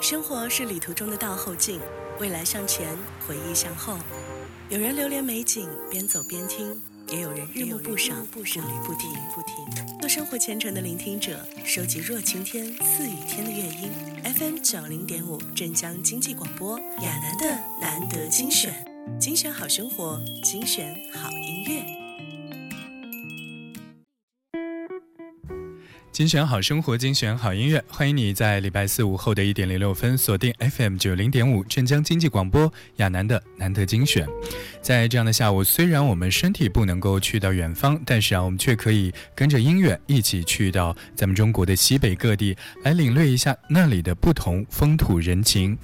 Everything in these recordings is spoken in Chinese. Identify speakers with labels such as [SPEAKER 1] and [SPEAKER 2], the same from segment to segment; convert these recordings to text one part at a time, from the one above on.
[SPEAKER 1] 生活是旅途中的倒后镜，未来向前，回忆向后。有人流连美景，边走边听；也有人日暮不赏，步履不停。做生活虔诚的聆听者，收集若晴天、似雨天的乐音。FM 九零点五，镇江经济广播，亚楠的难得精选，精选好生活，精选好音乐。
[SPEAKER 2] 精选好生活，精选好音乐，欢迎你在礼拜四午后的一点零六分锁定 FM 九零点五镇江经济广播亚楠的难得精选。在这样的下午，虽然我们身体不能够去到远方，但是啊，我们却可以跟着音乐一起去到咱们中国的西北各地，来领略一下那里的不同风土人情。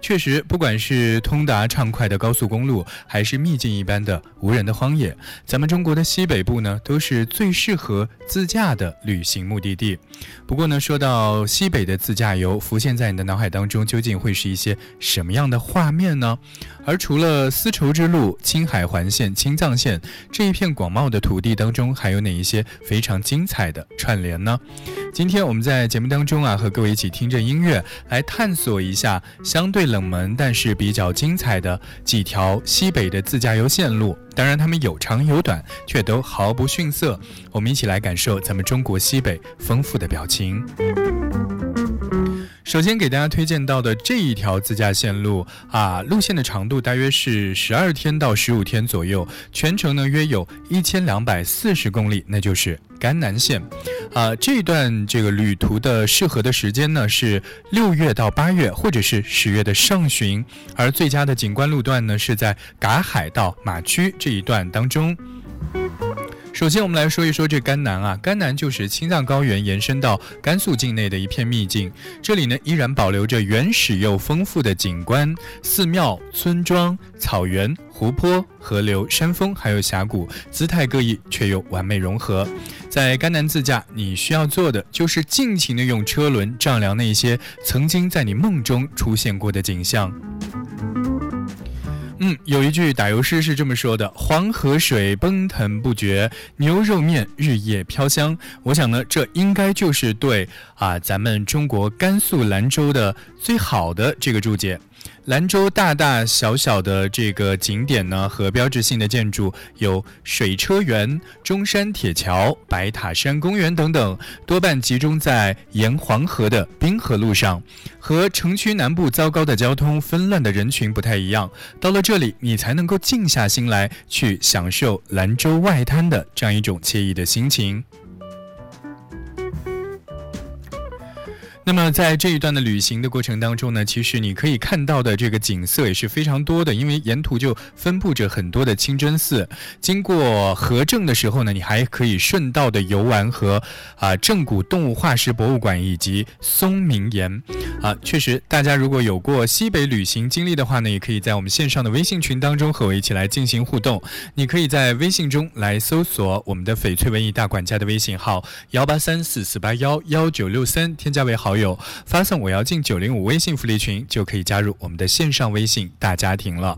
[SPEAKER 2] 确实，不管是通达畅快的高速公路，还是秘境一般的无人的荒野，咱们中国的西北部呢，都是最适合自驾的旅行目的地。地，不过呢，说到西北的自驾游，浮现在你的脑海当中，究竟会是一些什么样的画面呢？而除了丝绸之路、青海环线、青藏线这一片广袤的土地当中，还有哪一些非常精彩的串联呢？今天我们在节目当中啊，和各位一起听着音乐，来探索一下相对冷门但是比较精彩的几条西北的自驾游线路。当然，他们有长有短，却都毫不逊色。我们一起来感受咱们中国西北丰富的表情。首先给大家推荐到的这一条自驾线路啊，路线的长度大约是十二天到十五天左右，全程呢约有一千两百四十公里，那就是甘南线。啊，这段这个旅途的适合的时间呢是六月到八月，或者是十月的上旬，而最佳的景观路段呢是在嘎海到马区这一段当中。首先，我们来说一说这甘南啊，甘南就是青藏高原延伸到甘肃境内的一片秘境。这里呢，依然保留着原始又丰富的景观、寺庙、村庄、草原、湖泊、河流、山峰，还有峡谷，姿态各异却又完美融合。在甘南自驾，你需要做的就是尽情的用车轮丈量那些曾经在你梦中出现过的景象。嗯，有一句打油诗是这么说的：“黄河水奔腾不绝，牛肉面日夜飘香。”我想呢，这应该就是对啊，咱们中国甘肃兰州的最好的这个注解。兰州大大小小的这个景点呢，和标志性的建筑有水车园、中山铁桥、白塔山公园等等，多半集中在沿黄河的滨河路上。和城区南部糟糕的交通、纷乱的人群不太一样，到了这里，你才能够静下心来，去享受兰州外滩的这样一种惬意的心情。那么在这一段的旅行的过程当中呢，其实你可以看到的这个景色也是非常多的，因为沿途就分布着很多的清真寺。经过河正的时候呢，你还可以顺道的游玩和啊正骨动物化石博物馆以及松明岩。啊，确实，大家如果有过西北旅行经历的话呢，也可以在我们线上的微信群当中和我一起来进行互动。你可以在微信中来搜索我们的翡翠文艺大管家的微信号幺八三四四八幺幺九六三，添加为好友。有发送“我要进九零五”微信福利群，就可以加入我们的线上微信大家庭了。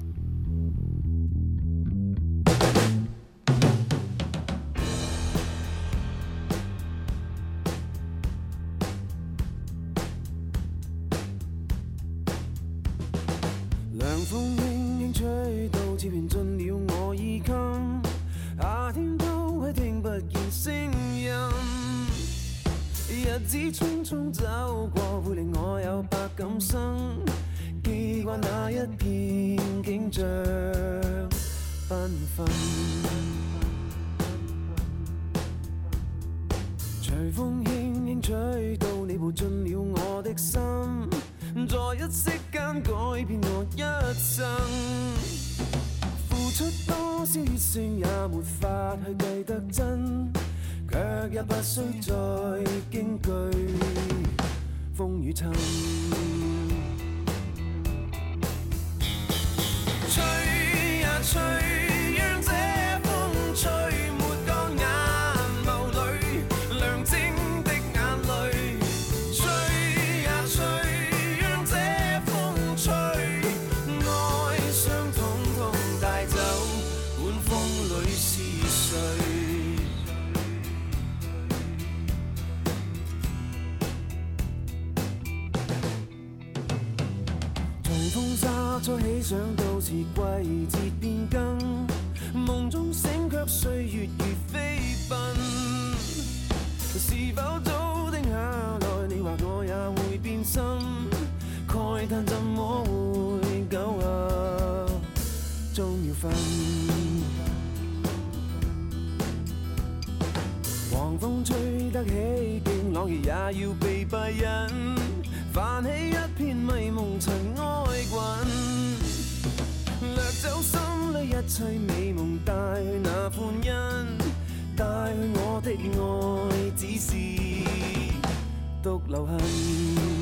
[SPEAKER 3] 多少热情，也没法去计得真。却也不需再惊惧风雨尘。吹呀吹。
[SPEAKER 4] 初起想到是季节变更，梦中醒却岁月如飞奔。是否早定下来？你或我也会变心，慨叹怎么会久啊，终要分。狂风吹得起劲，朗月也要被闭引，泛起一片迷蒙尘埃滚，掠走心里一切美梦，带去那欢欣，带去我的爱，只是独留痕。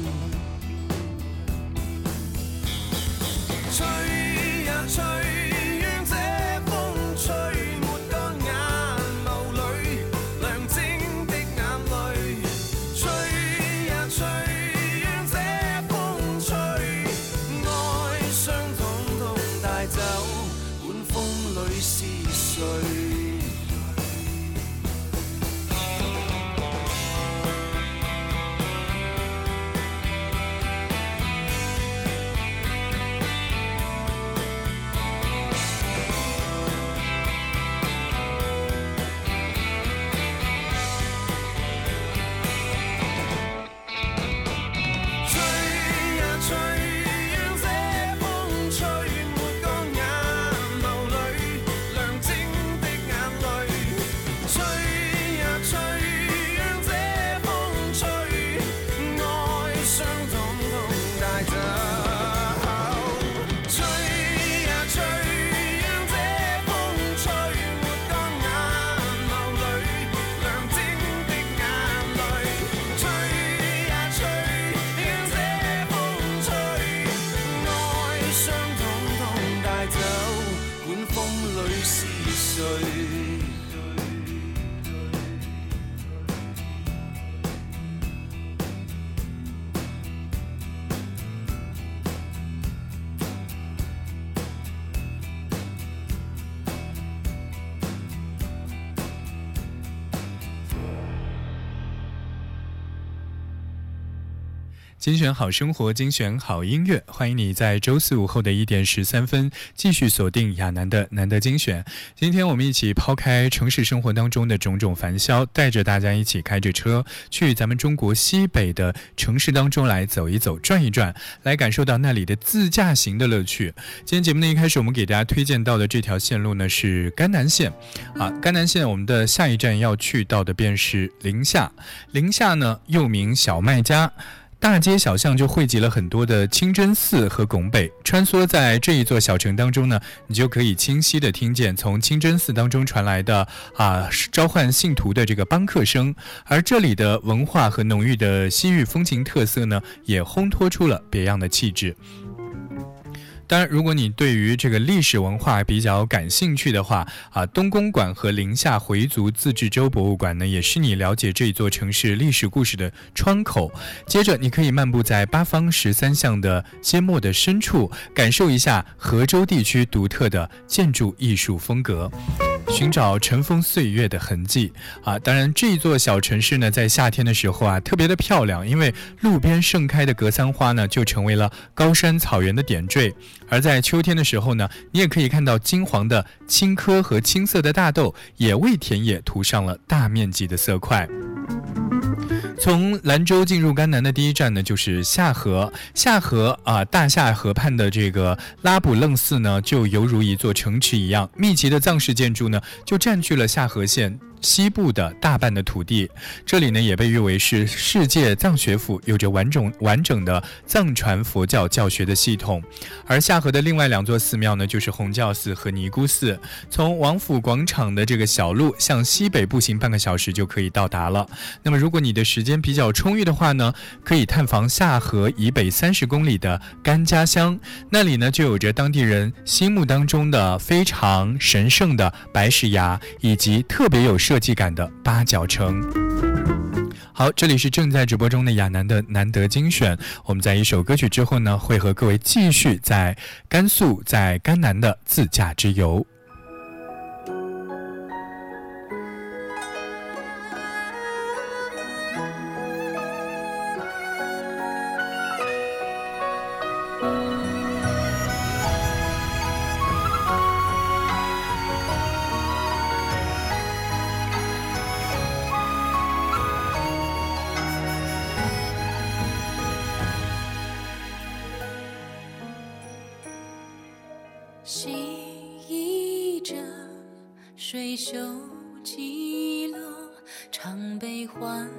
[SPEAKER 2] 精选好生活，精选好音乐，欢迎你在周四午后的一点十三分继续锁定亚楠的难得精选。今天我们一起抛开城市生活当中的种种烦嚣，带着大家一起开着车去咱们中国西北的城市当中来走一走、转一转，来感受到那里的自驾行的乐趣。今天节目的一开始，我们给大家推荐到的这条线路呢是甘南线，啊，甘南线我们的下一站要去到的便是临夏，临夏呢又名小麦家。大街小巷就汇集了很多的清真寺和拱北，穿梭在这一座小城当中呢，你就可以清晰的听见从清真寺当中传来的啊召唤信徒的这个邦克声，而这里的文化和浓郁的西域风情特色呢，也烘托出了别样的气质。当然，如果你对于这个历史文化比较感兴趣的话，啊，东宫馆和临夏回族自治州博物馆呢，也是你了解这座城市历史故事的窗口。接着，你可以漫步在八方十三巷的阡陌的深处，感受一下河州地区独特的建筑艺术风格。寻找尘封岁月的痕迹啊！当然，这一座小城市呢，在夏天的时候啊，特别的漂亮，因为路边盛开的格桑花呢，就成为了高山草原的点缀；而在秋天的时候呢，你也可以看到金黄的青稞和青色的大豆，也为田野涂上了大面积的色块。从兰州进入甘南的第一站呢，就是夏河。夏河啊，大夏河畔的这个拉卜楞寺呢，就犹如一座城池一样，密集的藏式建筑呢，就占据了夏河县。西部的大半的土地，这里呢也被誉为是世界藏学府，有着完整完整的藏传佛教教学的系统。而夏河的另外两座寺庙呢，就是红教寺和尼姑寺。从王府广场的这个小路向西北步行半个小时就可以到达了。那么如果你的时间比较充裕的话呢，可以探访夏河以北三十公里的甘家乡，那里呢就有着当地人心目当中的非常神圣的白石崖，以及特别有。设计感的八角城。好，这里是正在直播中的亚楠的难得精选。我们在一首歌曲之后呢，会和各位继续在甘肃、在甘南的自驾之游。
[SPEAKER 5] 水袖起落，唱悲欢，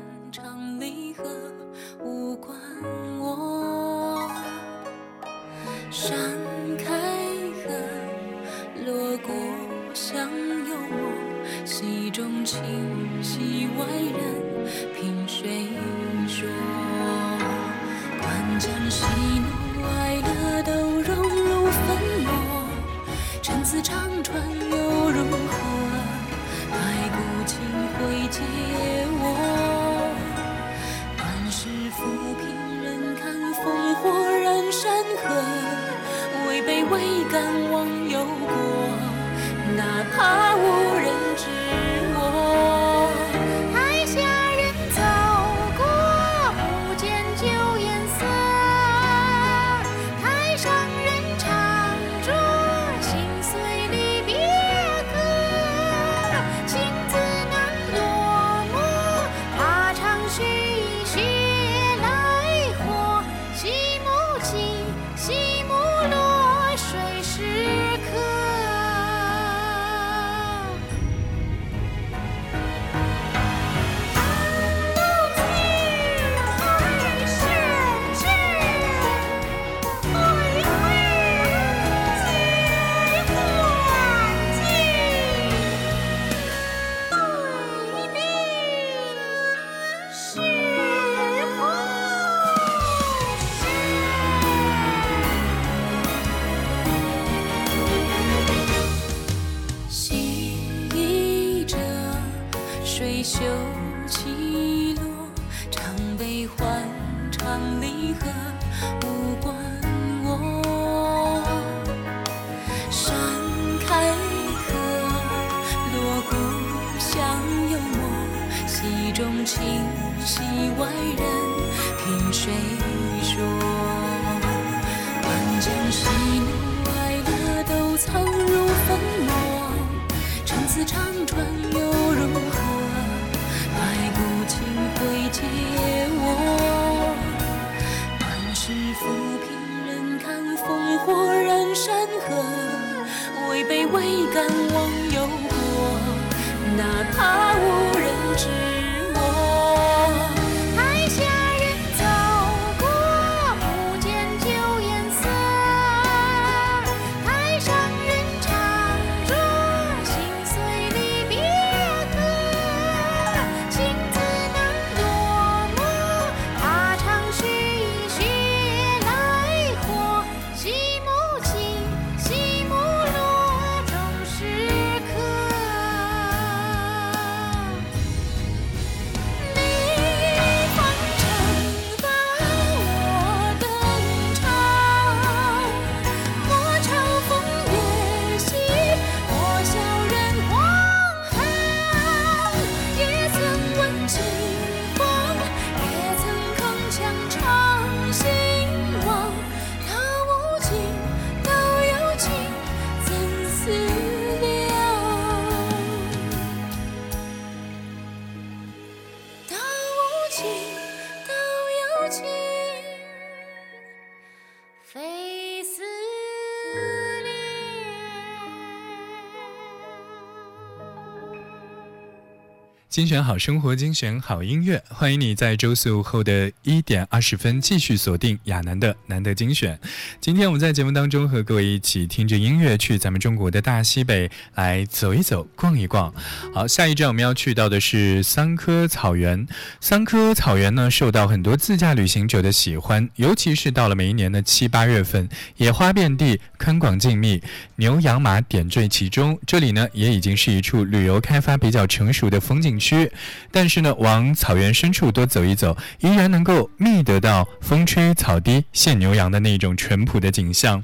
[SPEAKER 2] 精选好生活，精选好音乐，欢迎你在周四午后的一点二十分继续锁定亚楠的难得精选。今天我们在节目当中和各位一起听着音乐，去咱们中国的大西北来走一走、逛一逛。好，下一站我们要去到的是桑科草原。桑科草原呢，受到很多自驾旅行者的喜欢，尤其是到了每一年的七八月份，野花遍地，坑广静谧，牛羊马点缀其中。这里呢，也已经是一处旅游开发比较成熟的风景区。但是呢，往草原深处多走一走，依然能够觅得到风吹草低见牛羊的那种淳朴的景象。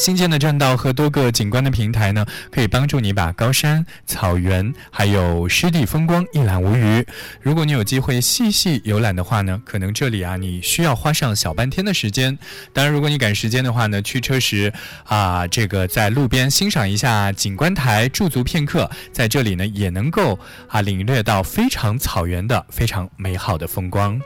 [SPEAKER 2] 新建的栈道和多个景观的平台呢，可以帮助你把高山、草原还有湿地风光一览无余。如果你有机会细细游览的话呢，可能这里啊你需要花上小半天的时间。当然，如果你赶时间的话呢，驱车时啊，这个在路边欣赏一下景观台，驻足片刻，在这里呢也能够啊领略到非常草原的非常美好的风光。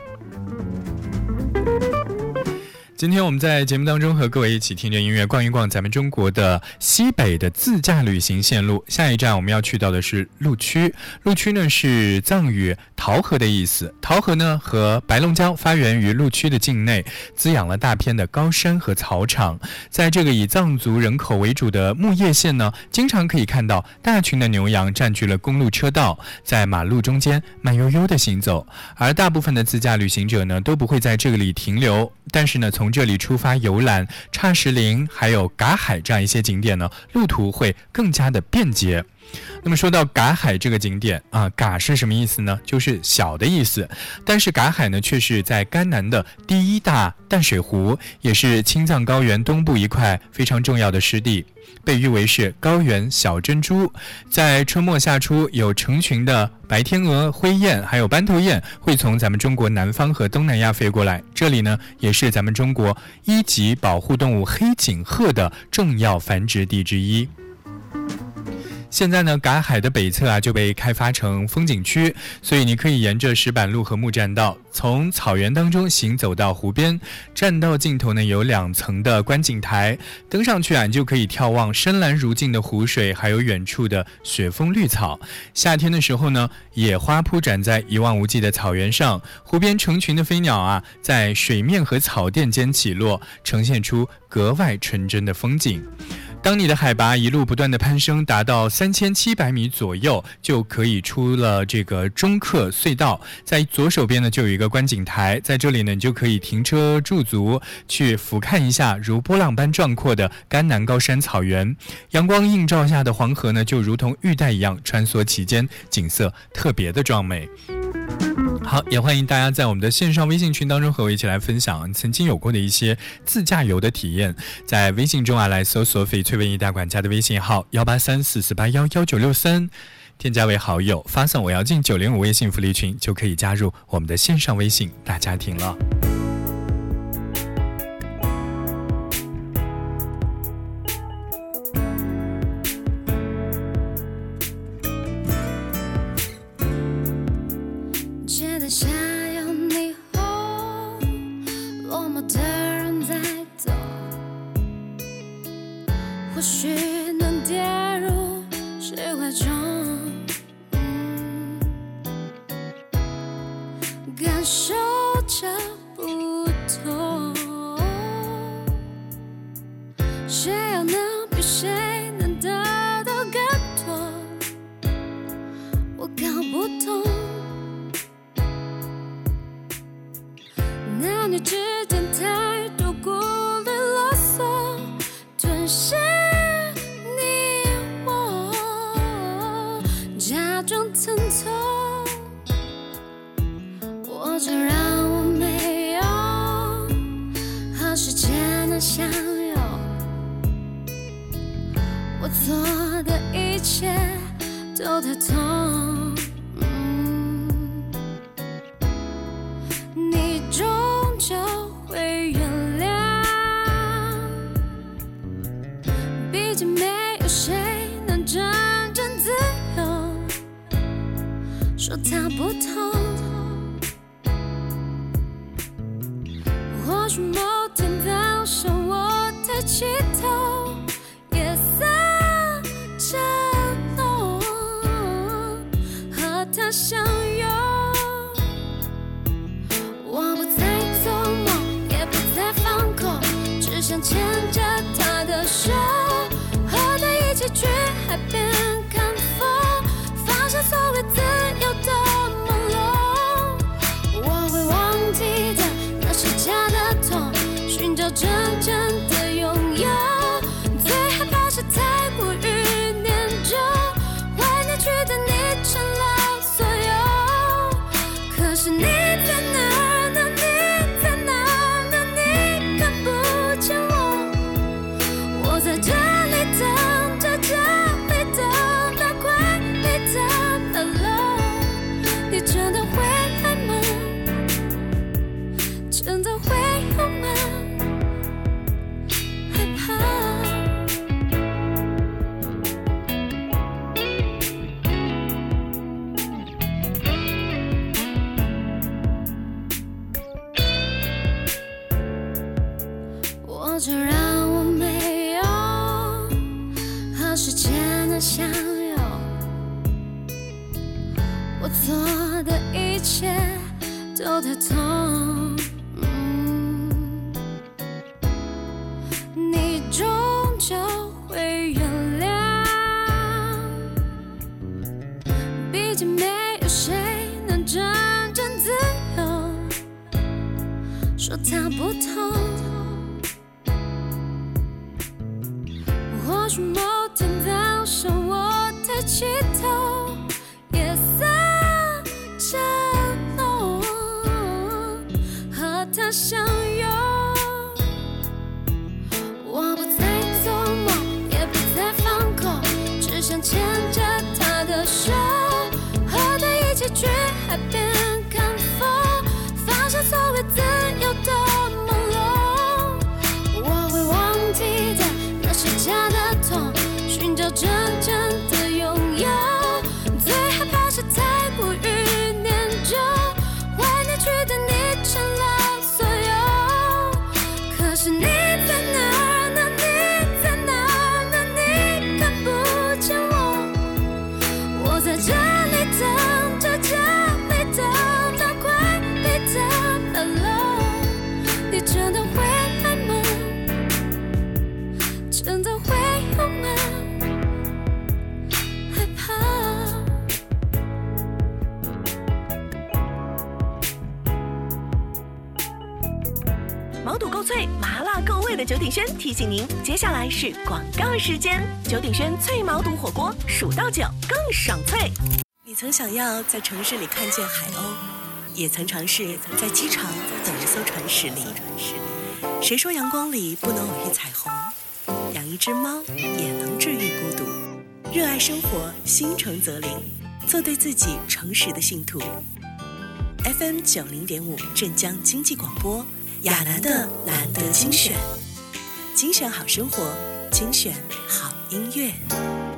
[SPEAKER 2] 今天我们在节目当中和各位一起听着音乐逛一逛咱们中国的西北的自驾旅行线路。下一站我们要去到的是陆区，陆区呢是藏语“桃河”的意思。桃河呢和白龙江发源于陆区的境内，滋养了大片的高山和草场。在这个以藏族人口为主的木叶县呢，经常可以看到大群的牛羊占据了公路车道，在马路中间慢悠悠的行走。而大部分的自驾旅行者呢都不会在这里停留，但是呢从这里出发游览差石林，还有嘎海这样一些景点呢，路途会更加的便捷。那么说到嘎海这个景点啊，嘎是什么意思呢？就是小的意思。但是嘎海呢，却是在甘南的第一大淡水湖，也是青藏高原东部一块非常重要的湿地。被誉为是高原小珍珠，在春末夏初，有成群的白天鹅、灰雁，还有斑头雁会从咱们中国南方和东南亚飞过来。这里呢，也是咱们中国一级保护动物黑颈鹤的重要繁殖地之一。现在呢，嘎海的北侧啊就被开发成风景区，所以你可以沿着石板路和木栈道，从草原当中行走到湖边。栈道尽头呢有两层的观景台，登上去啊，你就可以眺望深蓝如镜的湖水，还有远处的雪峰绿草。夏天的时候呢，野花铺展在一望无际的草原上，湖边成群的飞鸟啊，在水面和草甸间起落，呈现出格外纯真的风景。当你的海拔一路不断的攀升，达到三千七百米左右，就可以出了这个中客隧道。在左手边呢，就有一个观景台，在这里呢，你就可以停车驻足，去俯瞰一下如波浪般壮阔的甘南高山草原。阳光映照下的黄河呢，就如同玉带一样穿梭其间，景色特别的壮美。好，也欢迎大家在我们的线上微信群当中和我一起来分享曾经有过的一些自驾游的体验。在微信中啊，来搜索“翡翠文艺大管家”的微信号幺八三四四八幺幺九六三，添加为好友，发送“我要进九零五”微信福利群，就可以加入我们的线上微信大家庭了。
[SPEAKER 5] 说他不痛，我做的一切都太痛，你终究会原谅。毕竟没有谁能真正自由，说他不痛。
[SPEAKER 1] 脆，麻辣够味的九鼎轩提醒您，接下来是广告时间。九鼎轩脆毛肚火锅，数到九更爽脆。你曾想要在城市里看见海鸥，也曾尝试在机场等一艘船驶离。谁说阳光里不能偶遇彩虹？养一只猫也能治愈孤独。热爱生活，心诚则灵，做对自己诚实的信徒。FM 九零点五镇江经济广播，亚楠的难得精选，精选好生活，精选好音乐。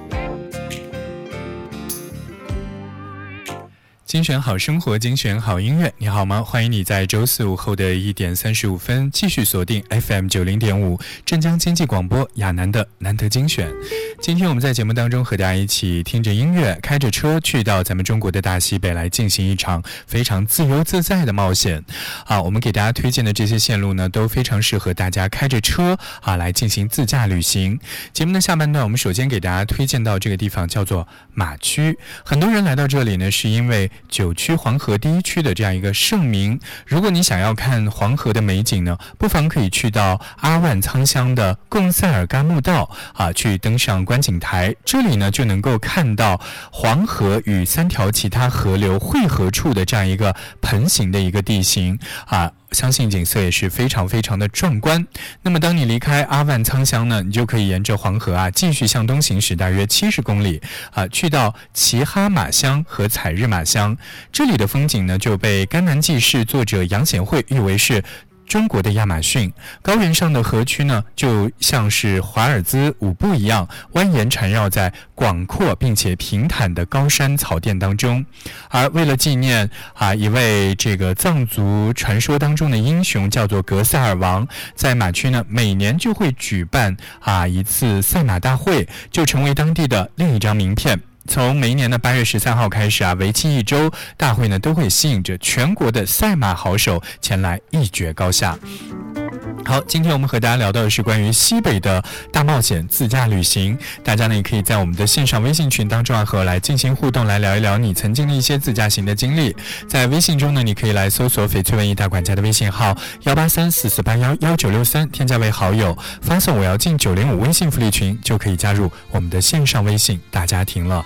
[SPEAKER 2] 精选好生活，精选好音乐。你好吗？欢迎你在周四午后的一点三十五分继续锁定 FM 九零点五镇江经济广播亚楠的难得精选。今天我们在节目当中和大家一起听着音乐，开着车去到咱们中国的大西北来进行一场非常自由自在的冒险。啊，我们给大家推荐的这些线路呢，都非常适合大家开着车啊来进行自驾旅行。节目的下半段，我们首先给大家推荐到这个地方叫做马区。很多人来到这里呢，是因为九曲黄河第一曲的这样一个盛名。如果你想要看黄河的美景呢，不妨可以去到阿万仓乡的贡塞尔干木道啊，去登上观景台。这里呢，就能够看到黄河与三条其他河流汇合处的这样一个盆形的一个地形啊。相信景色也是非常非常的壮观。那么，当你离开阿万仓乡呢，你就可以沿着黄河啊，继续向东行驶大约七十公里啊，去到齐哈马乡和采日马乡。这里的风景呢，就被甘南纪事作者杨显惠誉为是。中国的亚马逊高原上的河区呢，就像是华尔兹舞步一样，蜿蜒缠绕在广阔并且平坦的高山草甸当中。而为了纪念啊一位这个藏族传说当中的英雄，叫做格萨尔王，在马区呢每年就会举办啊一次赛马大会，就成为当地的另一张名片。从每一年的八月十三号开始啊，为期一周，大会呢都会吸引着全国的赛马好手前来一决高下。好，今天我们和大家聊到的是关于西北的大冒险自驾旅行。大家呢也可以在我们的线上微信群当中啊和我来进行互动，来聊一聊你曾经的一些自驾行的经历。在微信中呢，你可以来搜索翡翠文艺大管家的微信号幺八三四四八幺幺九六三，添加为好友，发送我要进九零五微信福利群，就可以加入我们的线上微信大家庭了。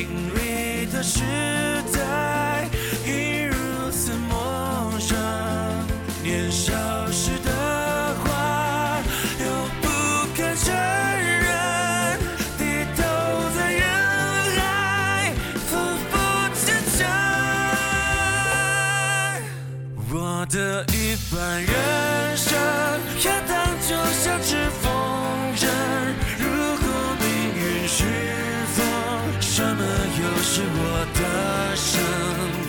[SPEAKER 3] 经历的时代，已如此陌生。年少时的话，又不敢承认，低头在人海，浮浮沉沉。我的一半人生，要当就像只风我的生？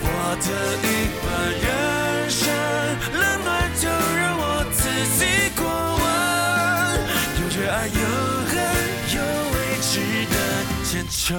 [SPEAKER 3] 我的一半人生，冷暖就让我自己过问。有热爱，有恨，有未知的前程。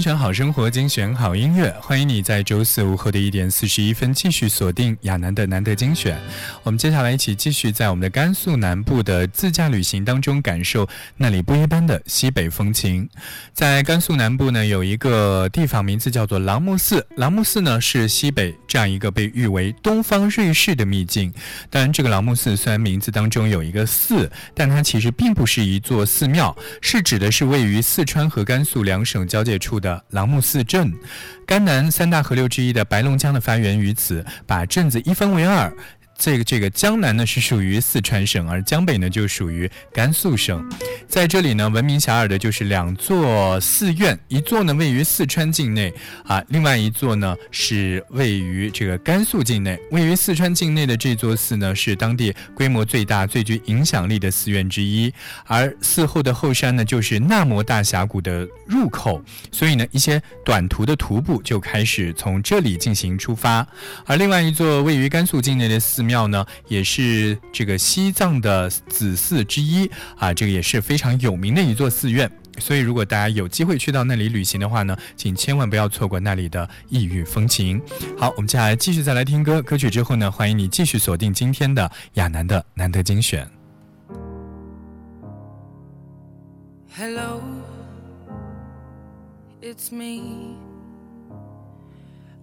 [SPEAKER 2] 精选好生活，精选好音乐，欢迎你在周四午后的一点四十一分继续锁定亚楠的难得精选。我们接下来一起继续在我们的甘肃南部的自驾旅行当中，感受那里不一般的西北风情。在甘肃南部呢，有一个地方名字叫做朗木寺。朗木寺呢是西北这样一个被誉为东方瑞士的秘境。当然，这个朗木寺虽然名字当中有一个寺，但它其实并不是一座寺庙，是指的是位于四川和甘肃两省交界处的郎木寺镇。甘南三大河流之一的白龙江的发源于此，把镇子一分为二。这个这个江南呢是属于四川省，而江北呢就属于甘肃省。在这里呢，闻名遐迩的就是两座寺院，一座呢位于四川境内啊，另外一座呢是位于这个甘肃境内。位于四川境内的这座寺呢，是当地规模最大、最具影响力的寺院之一。而寺后的后山呢，就是纳摩大峡谷的入口，所以呢，一些短途的徒步就开始从这里进行出发。而另外一座位于甘肃境内的寺庙呢，也是这个西藏的子寺之一啊，这个也是非常有名的一座寺院。所以如果大家有机会去到那里旅行的话呢，请千万不要错过那里的异域风情。好，我们接下来继续再来听歌，歌曲之后呢，欢迎你继续锁定今天的亚楠的难得精选。
[SPEAKER 6] Hello, it's me.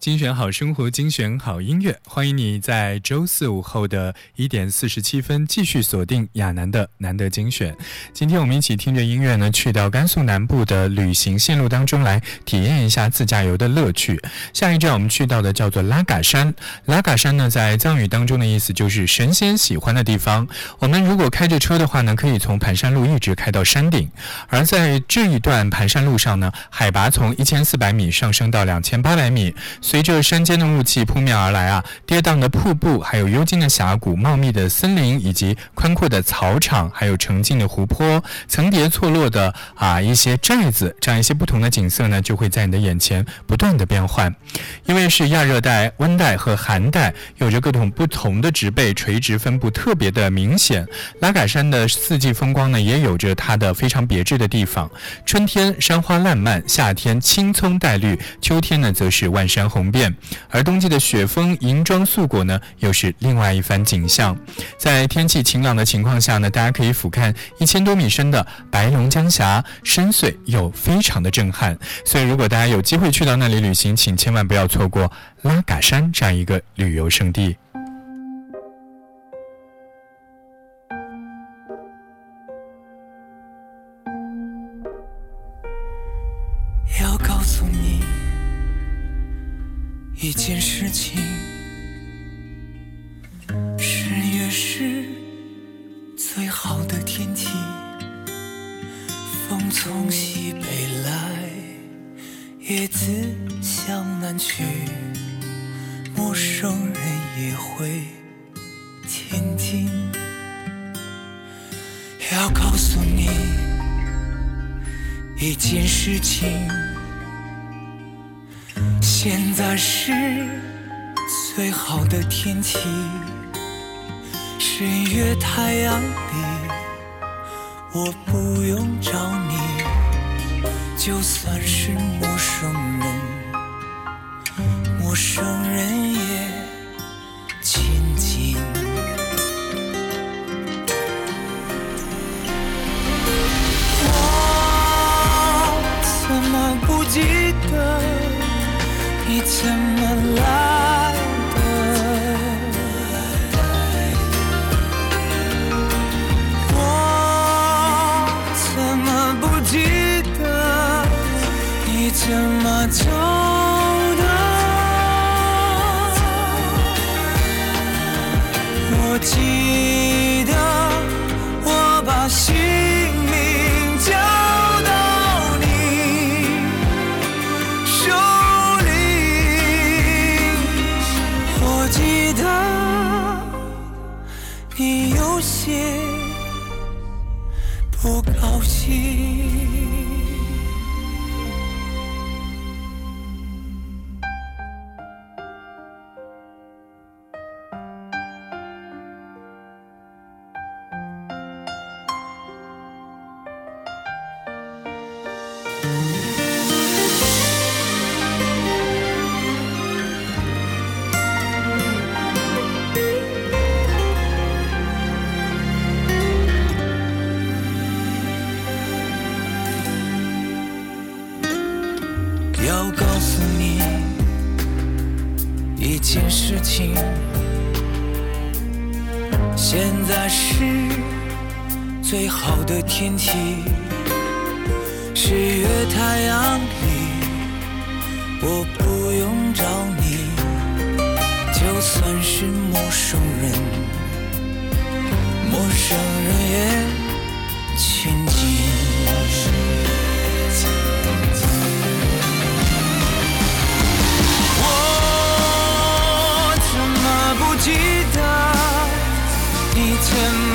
[SPEAKER 2] 精选好生活，精选好音乐，欢迎你在周四午后的一点四十七分继续锁定亚楠的难得精选。今天我们一起听着音乐呢，去到甘肃南部的旅行线路当中来体验一下自驾游的乐趣。下一站我们去到的叫做拉嘎山，拉嘎山呢在藏语当中的意思就是神仙喜欢的地方。我们如果开着车的话呢，可以从盘山路一直开到山顶，而在这一段盘山路上呢，海拔从一千四百米上升到两千八百米。随着山间的雾气扑面而来啊，跌宕的瀑布，还有幽静的峡谷、茂密的森林，以及宽阔的草场，还有澄净的湖泊，层叠错落的啊一些寨子，这样一些不同的景色呢，就会在你的眼前不断的变换。因为是亚热带、温带和寒带，有着各种不同的植被，垂直分布特别的明显。拉嘎山的四季风光呢，也有着它的非常别致的地方。春天山花烂漫，夏天青葱带绿，秋天呢则是万山红。红遍，而冬季的雪峰银装素裹呢，又是另外一番景象。在天气晴朗的情况下呢，大家可以俯瞰一千多米深的白龙江峡，深邃又非常的震撼。所以，如果大家有机会去到那里旅行，请千万不要错过拉嘎山这样一个旅游胜地。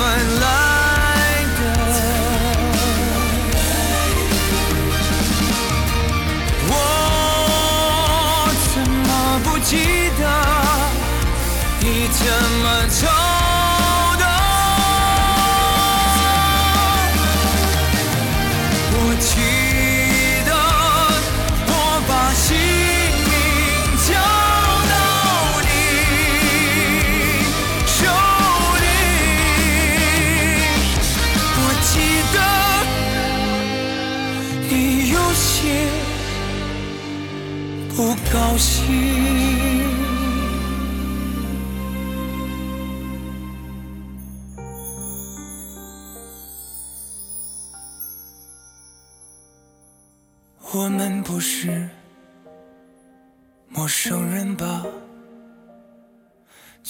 [SPEAKER 7] 换来的？我怎么不记得你怎么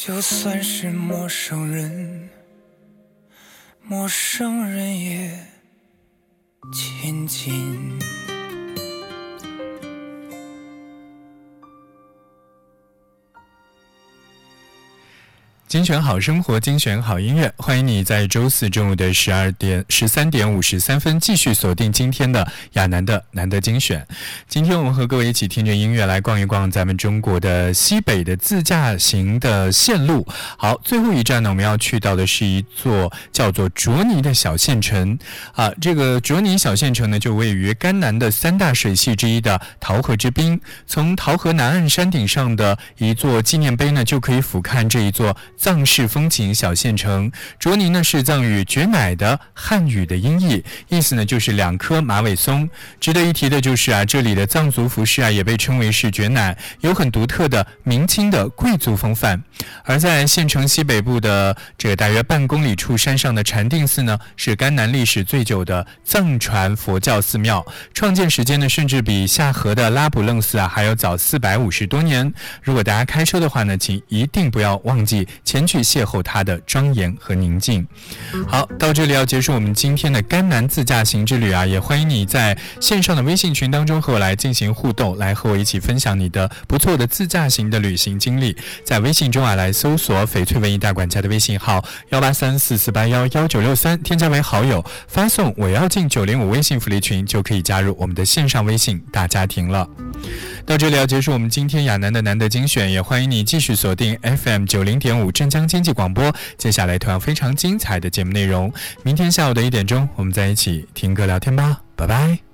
[SPEAKER 7] 就算是陌生人，陌生人也亲近。
[SPEAKER 2] 精选好生活，精选好音乐，欢迎你在周四中午的十二点十三点五十三分继续锁定今天的亚楠的难得精选。今天我们和各位一起听着音乐来逛一逛咱们中国的西北的自驾行的线路。好，最后一站呢，我们要去到的是一座叫做卓尼的小县城啊。这个卓尼小县城呢，就位于甘南的三大水系之一的桃河之滨。从桃河南岸山顶上的一座纪念碑呢，就可以俯瞰这一座。藏式风情小县城，卓尼呢是藏语“绝乃”的汉语的音译，意思呢就是两棵马尾松。值得一提的就是啊，这里的藏族服饰啊也被称为是“绝乃”，有很独特的明清的贵族风范。而在县城西北部的这大约半公里处山上的禅定寺呢，是甘南历史最久的藏传佛教寺庙，创建时间呢甚至比下河的拉卜楞寺啊还要早四百五十多年。如果大家开车的话呢，请一定不要忘记。前去邂逅它的庄严和宁静。好，到这里要结束我们今天的甘南自驾行之旅啊！也欢迎你在线上的微信群当中和我来进行互动，来和我一起分享你的不错的自驾行的旅行经历。在微信中啊，来搜索翡翠文艺大管家的微信号幺八三四四八幺幺九六三，添加为好友，发送“我要进九零五”微信福利群，就可以加入我们的线上微信大家庭了。到这里要结束我们今天亚楠的难得精选，也欢迎你继续锁定 FM 九零点五镇江经济广播。接下来同样非常精彩的节目内容，明天下午的一点钟，我们在一起听歌聊天吧，拜拜。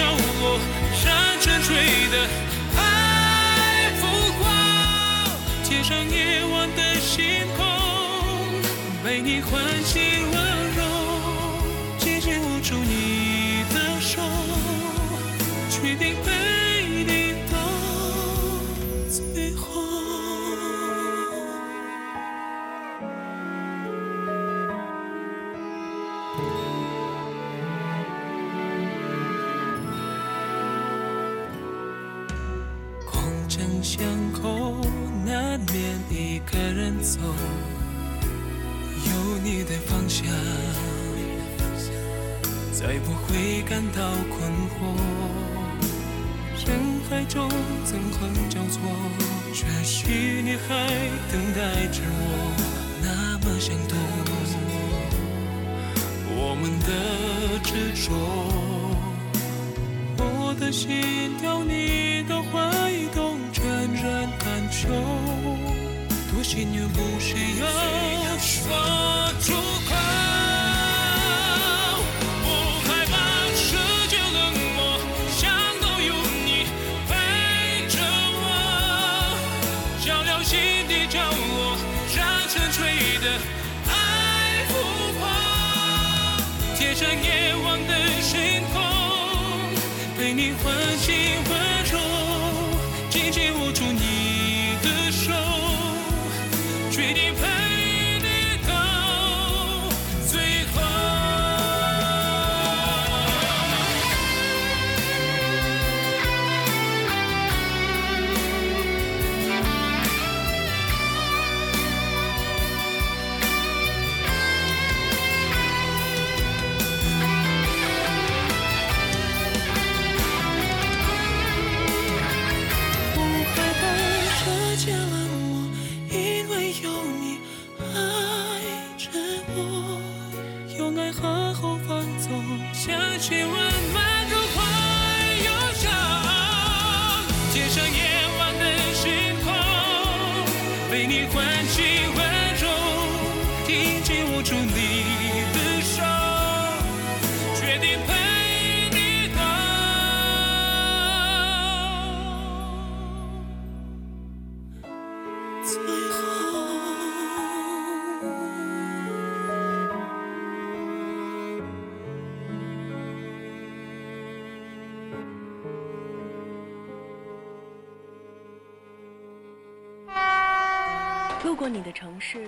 [SPEAKER 8] 角落，让沉睡的爱复活。街上夜晚的星空，被你唤醒再不会感到困惑。人海中纵横交错，却许你还等待着我，那么相同，我们的执着。我的心跳，你的怀动，全然感受。多幸运，不需要说出口。夜晚的星空被你唤醒温柔紧紧握住你的手决定陪
[SPEAKER 1] 是